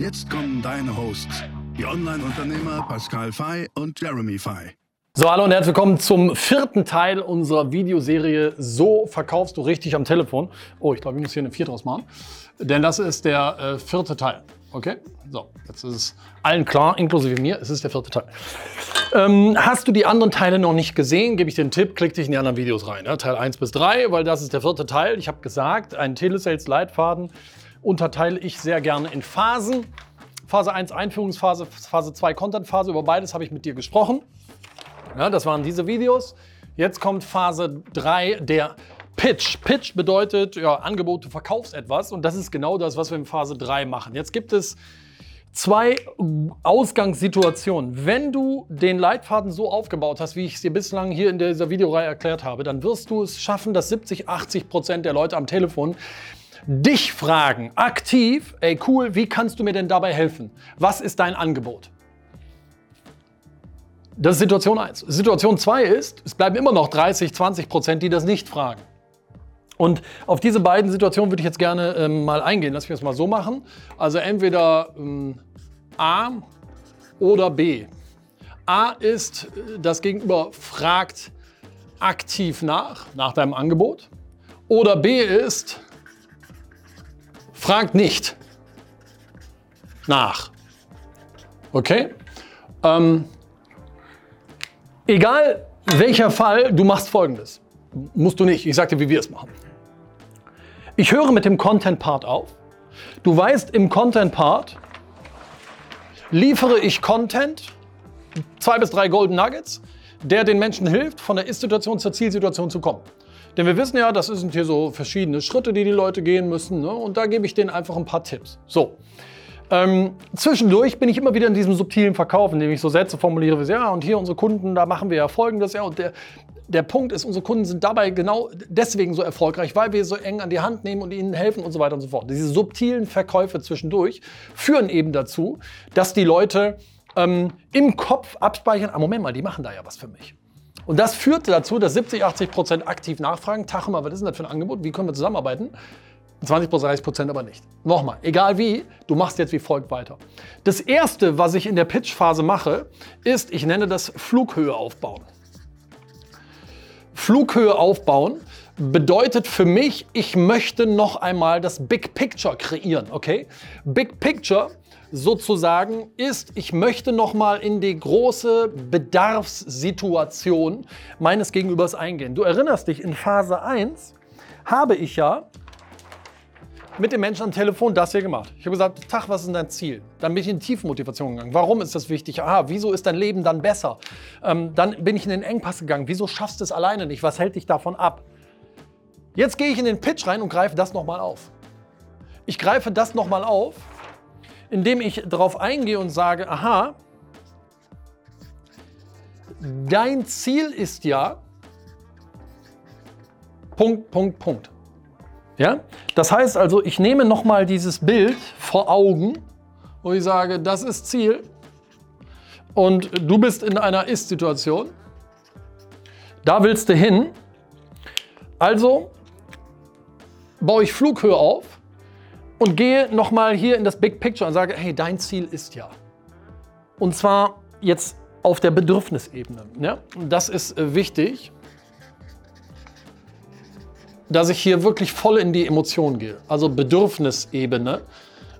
Jetzt kommen deine Hosts, die Online-Unternehmer Pascal Fay und Jeremy Fay. So, hallo und herzlich willkommen zum vierten Teil unserer Videoserie So verkaufst du richtig am Telefon. Oh, ich glaube, ich muss hier eine vier draus machen. Denn das ist der äh, vierte Teil. Okay? So, jetzt ist es allen klar, inklusive mir, es ist der vierte Teil. Ähm, hast du die anderen Teile noch nicht gesehen, gebe ich dir einen Tipp, klick dich in die anderen Videos rein. Ja? Teil 1 bis 3, weil das ist der vierte Teil. Ich habe gesagt, einen Telesales-Leitfaden unterteile ich sehr gerne in Phasen. Phase 1 Einführungsphase, Phase 2 Content-Phase. Über beides habe ich mit dir gesprochen. Ja, das waren diese Videos. Jetzt kommt Phase 3, der Pitch. Pitch bedeutet, ja, Angebot, du verkaufst etwas und das ist genau das, was wir in Phase 3 machen. Jetzt gibt es zwei Ausgangssituationen. Wenn du den Leitfaden so aufgebaut hast, wie ich es dir bislang hier in dieser Videoreihe erklärt habe, dann wirst du es schaffen, dass 70, 80 Prozent der Leute am Telefon dich fragen, aktiv, ey cool, wie kannst du mir denn dabei helfen? Was ist dein Angebot? Das ist Situation 1. Situation 2 ist, es bleiben immer noch 30, 20 Prozent, die das nicht fragen. Und auf diese beiden Situationen würde ich jetzt gerne ähm, mal eingehen. Lass mich das mal so machen. Also entweder ähm, A oder B. A ist, das Gegenüber fragt aktiv nach, nach deinem Angebot. Oder B ist, fragt nicht nach. Okay? Ähm, egal welcher Fall, du machst folgendes. Musst du nicht. Ich sag dir, wie wir es machen. Ich höre mit dem Content-Part auf. Du weißt, im Content-Part liefere ich Content, zwei bis drei Golden Nuggets, der den Menschen hilft, von der Ist-Situation zur Zielsituation zu kommen. Denn wir wissen ja, das sind hier so verschiedene Schritte, die die Leute gehen müssen. Ne? Und da gebe ich denen einfach ein paar Tipps. So. Ähm, zwischendurch bin ich immer wieder in diesem subtilen Verkauf, indem ich so Sätze formuliere wie, ja, und hier unsere Kunden, da machen wir ja Folgendes, ja, und der, der Punkt ist, unsere Kunden sind dabei genau deswegen so erfolgreich, weil wir so eng an die Hand nehmen und ihnen helfen und so weiter und so fort. Diese subtilen Verkäufe zwischendurch führen eben dazu, dass die Leute ähm, im Kopf abspeichern, ah, Moment mal, die machen da ja was für mich. Und das führt dazu, dass 70, 80 Prozent aktiv nachfragen, mal, was ist denn das für ein Angebot, wie können wir zusammenarbeiten? 20 30 Prozent aber nicht. Nochmal, egal wie, du machst jetzt wie folgt weiter. Das erste, was ich in der Pitch-Phase mache, ist, ich nenne das Flughöhe aufbauen. Flughöhe aufbauen bedeutet für mich, ich möchte noch einmal das Big Picture kreieren, okay? Big Picture sozusagen ist, ich möchte nochmal in die große Bedarfssituation meines Gegenübers eingehen. Du erinnerst dich, in Phase 1 habe ich ja mit dem Menschen am Telefon das hier gemacht. Ich habe gesagt, Tag, was ist denn dein Ziel? Dann bin ich in Tiefmotivation gegangen. Warum ist das wichtig? Aha, wieso ist dein Leben dann besser? Ähm, dann bin ich in den Engpass gegangen. Wieso schaffst du es alleine nicht? Was hält dich davon ab? Jetzt gehe ich in den Pitch rein und greife das nochmal auf. Ich greife das nochmal auf indem ich darauf eingehe und sage, aha, dein Ziel ist ja Punkt, Punkt, Punkt. Ja? Das heißt also, ich nehme nochmal dieses Bild vor Augen, wo ich sage, das ist Ziel und du bist in einer Ist-Situation. Da willst du hin. Also baue ich Flughöhe auf und gehe nochmal hier in das Big Picture und sage, hey, dein Ziel ist ja. Und zwar jetzt auf der Bedürfnisebene. Ja? Das ist äh, wichtig, dass ich hier wirklich voll in die Emotionen gehe. Also Bedürfnisebene.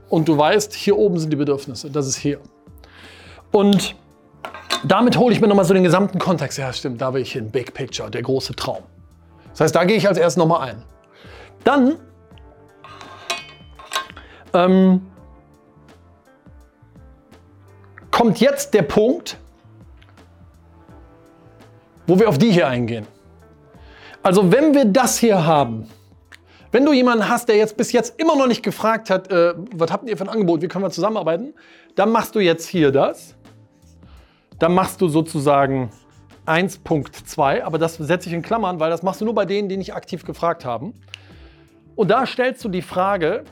Und du weißt, hier oben sind die Bedürfnisse. Das ist hier. Und damit hole ich mir nochmal so den gesamten Kontext. Ja, stimmt, da will ich hin. Big Picture, der große Traum. Das heißt, da gehe ich als erstes nochmal ein. Dann ähm, kommt jetzt der Punkt, wo wir auf die hier eingehen. Also wenn wir das hier haben, Wenn du jemanden hast, der jetzt bis jetzt immer noch nicht gefragt hat, äh, was habt ihr für ein Angebot, wie können wir zusammenarbeiten, dann machst du jetzt hier das. Dann machst du sozusagen 1.2, aber das setze ich in Klammern, weil das machst du nur bei denen, die nicht aktiv gefragt haben. Und da stellst du die Frage,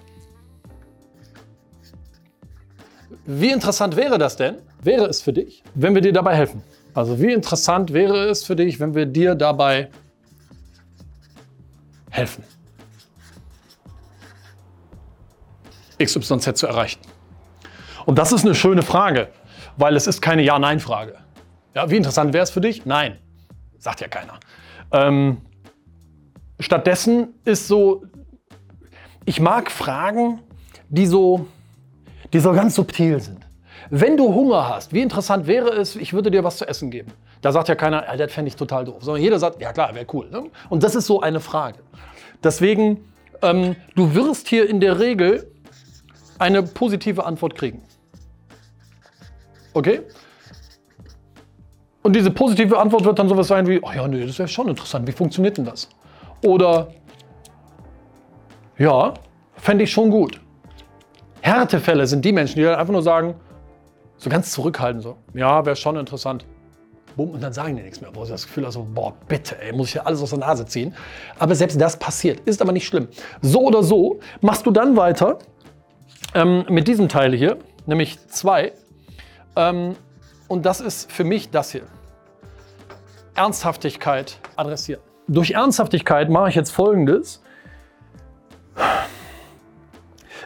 wie interessant wäre das denn, wäre es für dich, wenn wir dir dabei helfen? Also wie interessant wäre es für dich, wenn wir dir dabei helfen? XYZ zu erreichen. Und das ist eine schöne Frage, weil es ist keine Ja-Nein-Frage. Ja, wie interessant wäre es für dich? Nein, sagt ja keiner. Ähm, stattdessen ist so, ich mag Fragen, die so, die so ganz subtil sind. Wenn du Hunger hast, wie interessant wäre es, ich würde dir was zu essen geben. Da sagt ja keiner, ja, das fände ich total doof. Sondern jeder sagt, ja klar, wäre cool. Ne? Und das ist so eine Frage. Deswegen, ähm, du wirst hier in der Regel eine positive Antwort kriegen. Okay? Und diese positive Antwort wird dann sowas sein wie, oh ja, nee, das wäre schon interessant, wie funktioniert denn das? Oder, ja, fände ich schon gut. Härtefälle sind die Menschen, die dann einfach nur sagen, so ganz zurückhaltend, so, ja, wäre schon interessant. Bumm, und dann sagen die nichts mehr, wo sie das Gefühl haben, so, boah, bitte, ey, muss ich ja alles aus der Nase ziehen. Aber selbst das passiert, ist aber nicht schlimm. So oder so machst du dann weiter ähm, mit diesem Teil hier, nämlich zwei. Ähm, und das ist für mich das hier. Ernsthaftigkeit adressieren. Durch Ernsthaftigkeit mache ich jetzt Folgendes.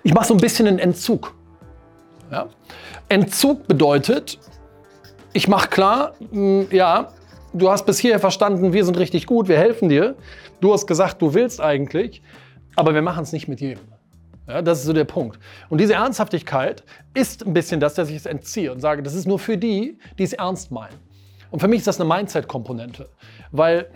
Ich mache so ein bisschen einen Entzug. Ja? Entzug bedeutet, ich mache klar, mh, ja, du hast bis hierher verstanden, wir sind richtig gut, wir helfen dir. Du hast gesagt, du willst eigentlich, aber wir machen es nicht mit jedem. Ja, das ist so der Punkt. Und diese Ernsthaftigkeit ist ein bisschen das, dass ich es entziehe und sage, das ist nur für die, die es ernst meinen. Und für mich ist das eine Mindset-Komponente, weil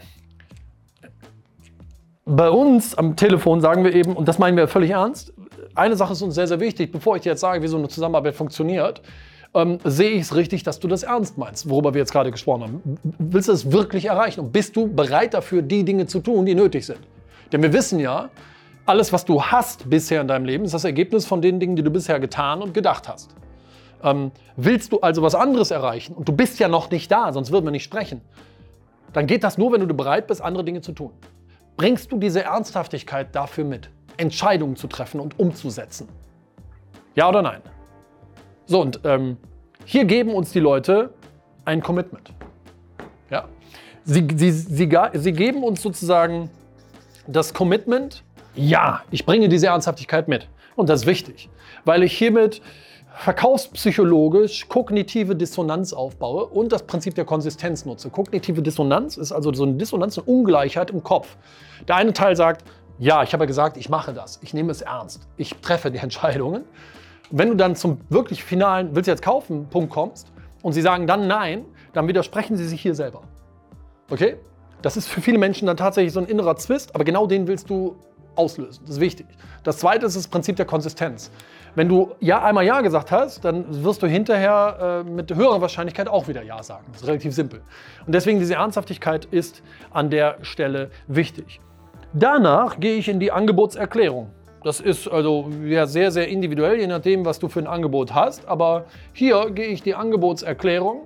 bei uns am Telefon sagen wir eben, und das meinen wir völlig ernst, eine Sache ist uns sehr, sehr wichtig, bevor ich dir jetzt sage, wie so eine Zusammenarbeit funktioniert, ähm, sehe ich es richtig, dass du das ernst meinst, worüber wir jetzt gerade gesprochen haben. Willst du es wirklich erreichen und bist du bereit dafür, die Dinge zu tun, die nötig sind? Denn wir wissen ja, alles, was du hast bisher in deinem Leben, ist das Ergebnis von den Dingen, die du bisher getan und gedacht hast. Ähm, willst du also was anderes erreichen und du bist ja noch nicht da, sonst würden wir nicht sprechen, dann geht das nur, wenn du bereit bist, andere Dinge zu tun. Bringst du diese Ernsthaftigkeit dafür mit, Entscheidungen zu treffen und umzusetzen? Ja oder nein? So, und ähm, hier geben uns die Leute ein Commitment. Ja? Sie, sie, sie, sie geben uns sozusagen das Commitment, ja, ich bringe diese Ernsthaftigkeit mit. Und das ist wichtig, weil ich hiermit verkaufspsychologisch kognitive Dissonanz aufbaue und das Prinzip der Konsistenz nutze. Kognitive Dissonanz ist also so eine Dissonanz, eine Ungleichheit im Kopf. Der eine Teil sagt, ja, ich habe ja gesagt, ich mache das, ich nehme es ernst, ich treffe die Entscheidungen. Wenn du dann zum wirklich finalen, willst du jetzt kaufen, Punkt kommst und sie sagen dann nein, dann widersprechen sie sich hier selber. Okay? Das ist für viele Menschen dann tatsächlich so ein innerer Zwist, aber genau den willst du auslösen. Das ist wichtig. Das zweite ist das Prinzip der Konsistenz. Wenn du ja einmal Ja gesagt hast, dann wirst du hinterher äh, mit höherer Wahrscheinlichkeit auch wieder Ja sagen. Das ist relativ simpel. Und deswegen diese Ernsthaftigkeit ist an der Stelle wichtig. Danach gehe ich in die Angebotserklärung. Das ist also ja, sehr, sehr individuell, je nachdem, was du für ein Angebot hast. Aber hier gehe ich die Angebotserklärung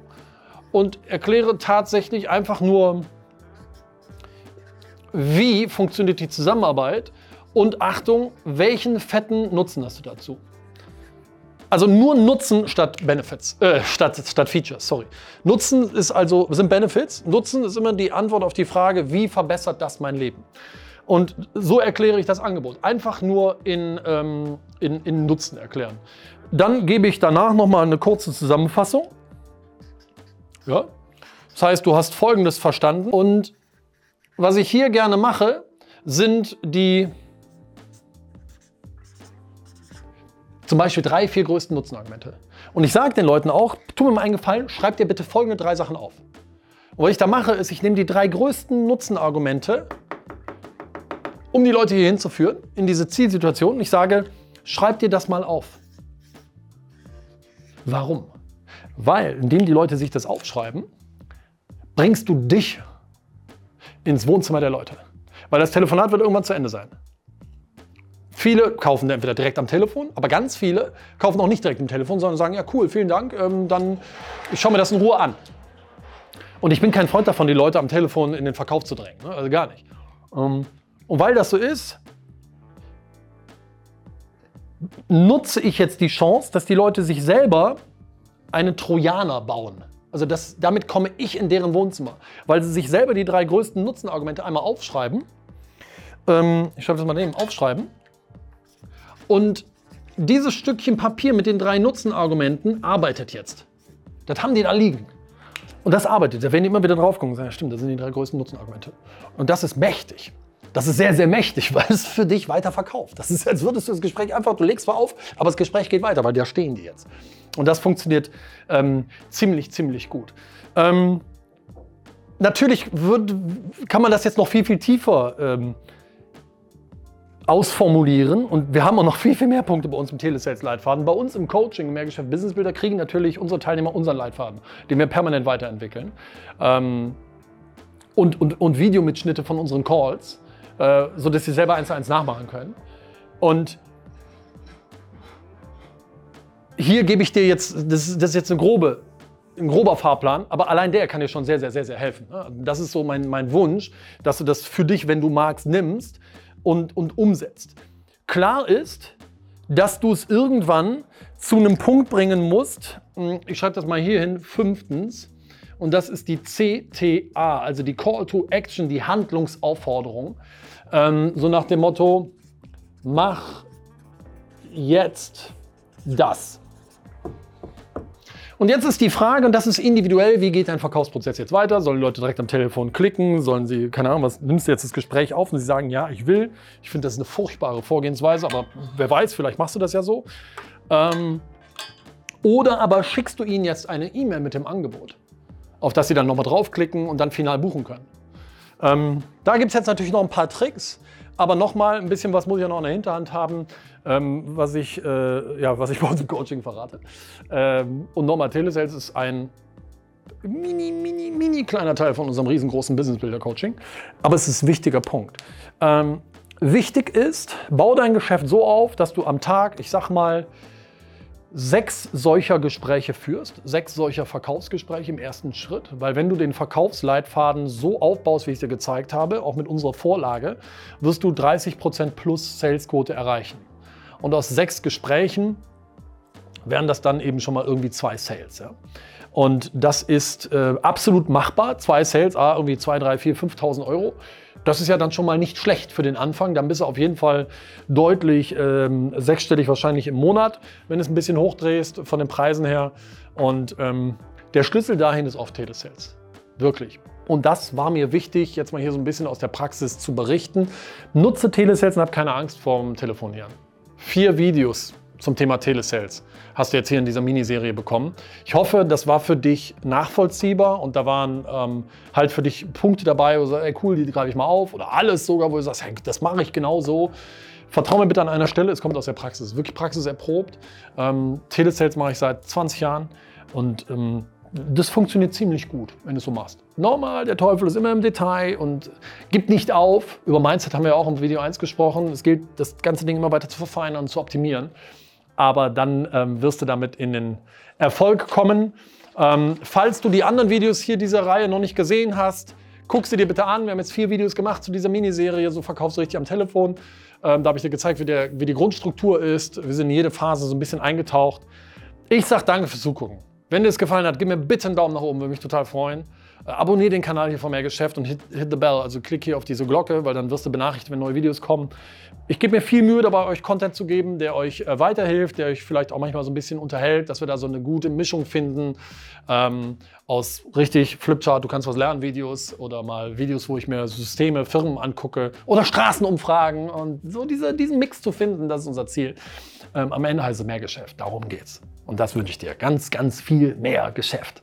und erkläre tatsächlich einfach nur, wie funktioniert die Zusammenarbeit und Achtung, welchen fetten Nutzen hast du dazu? Also nur Nutzen statt Benefits, äh, statt, statt Features, sorry. Nutzen ist also, sind Benefits. Nutzen ist immer die Antwort auf die Frage, wie verbessert das mein Leben? Und so erkläre ich das Angebot. Einfach nur in, ähm, in, in Nutzen erklären. Dann gebe ich danach nochmal eine kurze Zusammenfassung. Ja. Das heißt, du hast Folgendes verstanden. Und was ich hier gerne mache, sind die Zum Beispiel drei, vier größten Nutzenargumente. Und ich sage den Leuten auch, tu mir mal einen Gefallen, schreib dir bitte folgende drei Sachen auf. Und was ich da mache, ist, ich nehme die drei größten Nutzenargumente, um die Leute hier hinzuführen, in diese Zielsituation. Ich sage, schreib dir das mal auf. Warum? Weil, indem die Leute sich das aufschreiben, bringst du dich ins Wohnzimmer der Leute. Weil das Telefonat wird irgendwann zu Ende sein. Viele kaufen entweder direkt am Telefon, aber ganz viele kaufen auch nicht direkt am Telefon, sondern sagen, ja cool, vielen Dank, ähm, dann ich schaue mir das in Ruhe an. Und ich bin kein Freund davon, die Leute am Telefon in den Verkauf zu drängen. Ne? Also gar nicht. Ähm, und weil das so ist, nutze ich jetzt die Chance, dass die Leute sich selber einen Trojaner bauen. Also das, damit komme ich in deren Wohnzimmer, weil sie sich selber die drei größten Nutzenargumente einmal aufschreiben. Ähm, ich schreibe das mal neben, aufschreiben. Und dieses Stückchen Papier mit den drei Nutzenargumenten arbeitet jetzt. Das haben die da liegen. Und das arbeitet. Da werden die immer wieder drauf gucken und sagen, ja stimmt, das sind die drei größten Nutzenargumente. Und das ist mächtig. Das ist sehr, sehr mächtig, weil es für dich weiter verkauft. Das ist, als würdest du das Gespräch einfach, du legst zwar auf, aber das Gespräch geht weiter, weil da stehen die jetzt. Und das funktioniert ähm, ziemlich, ziemlich gut. Ähm, natürlich wird, kann man das jetzt noch viel, viel tiefer ähm, ausformulieren. Und wir haben auch noch viel, viel mehr Punkte bei uns im Telesales-Leitfaden. Bei uns im Coaching, im Mehrgeschäft Business Builder, kriegen natürlich unsere Teilnehmer unseren Leitfaden, den wir permanent weiterentwickeln. Ähm, und, und, und Videomitschnitte von unseren Calls äh, sodass sie selber eins zu eins nachmachen können. Und hier gebe ich dir jetzt, das, das ist jetzt eine grobe, ein grober Fahrplan, aber allein der kann dir schon sehr, sehr, sehr, sehr helfen. Das ist so mein, mein Wunsch, dass du das für dich, wenn du magst, nimmst und, und umsetzt. Klar ist, dass du es irgendwann zu einem Punkt bringen musst, hm, ich schreibe das mal hier hin, fünftens, und das ist die CTA, also die Call to Action, die Handlungsaufforderung. Ähm, so nach dem Motto, mach jetzt das. Und jetzt ist die Frage, und das ist individuell, wie geht dein Verkaufsprozess jetzt weiter? Sollen Leute direkt am Telefon klicken? Sollen sie, keine Ahnung, was, nimmst du jetzt das Gespräch auf und sie sagen, ja, ich will. Ich finde, das ist eine furchtbare Vorgehensweise, aber wer weiß, vielleicht machst du das ja so. Ähm, oder aber schickst du ihnen jetzt eine E-Mail mit dem Angebot, auf das sie dann nochmal draufklicken und dann final buchen können. Ähm, da gibt es jetzt natürlich noch ein paar Tricks, aber nochmal ein bisschen was muss ich ja noch in der Hinterhand haben, ähm, was, ich, äh, ja, was ich bei uns im Coaching verrate. Ähm, und nochmal, Telesales ist ein mini, mini, mini kleiner Teil von unserem riesengroßen Business Builder Coaching, aber es ist ein wichtiger Punkt. Ähm, wichtig ist, bau dein Geschäft so auf, dass du am Tag, ich sag mal, sechs solcher Gespräche führst, sechs solcher Verkaufsgespräche im ersten Schritt, weil wenn du den Verkaufsleitfaden so aufbaust, wie ich dir gezeigt habe, auch mit unserer Vorlage, wirst du 30% plus Salesquote erreichen. Und aus sechs Gesprächen wären das dann eben schon mal irgendwie zwei Sales. Ja? Und das ist äh, absolut machbar. Zwei Sales, ah, irgendwie 2, 3, 4, 5.000 Euro. Das ist ja dann schon mal nicht schlecht für den Anfang. Dann bist du auf jeden Fall deutlich ähm, sechsstellig wahrscheinlich im Monat, wenn du es ein bisschen hochdrehst von den Preisen her. Und ähm, der Schlüssel dahin ist oft Telesales. Wirklich. Und das war mir wichtig, jetzt mal hier so ein bisschen aus der Praxis zu berichten. Nutze Telesales und hab keine Angst vorm Telefonieren. Vier Videos zum Thema Telesales hast du jetzt hier in dieser Miniserie bekommen. Ich hoffe, das war für dich nachvollziehbar und da waren ähm, halt für dich Punkte dabei, wo du sagst, ey cool, die greife ich mal auf oder alles sogar, wo du sagst, hey, das mache ich genau so. Vertrau mir bitte an einer Stelle, es kommt aus der Praxis, wirklich praxiserprobt. Ähm, Telesales mache ich seit 20 Jahren und ähm, das funktioniert ziemlich gut, wenn du es so machst. Normal, der Teufel ist immer im Detail und gibt nicht auf. Über Mindset haben wir auch im Video 1 gesprochen. Es gilt, das ganze Ding immer weiter zu verfeinern und zu optimieren aber dann ähm, wirst du damit in den Erfolg kommen. Ähm, falls du die anderen Videos hier dieser Reihe noch nicht gesehen hast, guck sie dir bitte an. Wir haben jetzt vier Videos gemacht zu dieser Miniserie, so verkaufst du richtig am Telefon. Ähm, da habe ich dir gezeigt, wie, der, wie die Grundstruktur ist. Wir sind in jede Phase so ein bisschen eingetaucht. Ich sage danke fürs Zugucken. Wenn dir es gefallen hat, gib mir bitte einen Daumen nach oben, würde mich total freuen. Abonniere den Kanal hier von Mehr Geschäft und hit, hit the bell, also klick hier auf diese Glocke, weil dann wirst du benachrichtigt, wenn neue Videos kommen. Ich gebe mir viel Mühe dabei, euch Content zu geben, der euch äh, weiterhilft, der euch vielleicht auch manchmal so ein bisschen unterhält, dass wir da so eine gute Mischung finden ähm, aus richtig Flipchart, du kannst was lernen Videos oder mal Videos, wo ich mir Systeme, Firmen angucke oder Straßenumfragen und so diese, diesen Mix zu finden, das ist unser Ziel. Ähm, am Ende heißt es mehr Geschäft, darum geht's. Und das wünsche ich dir, ganz, ganz viel mehr Geschäft.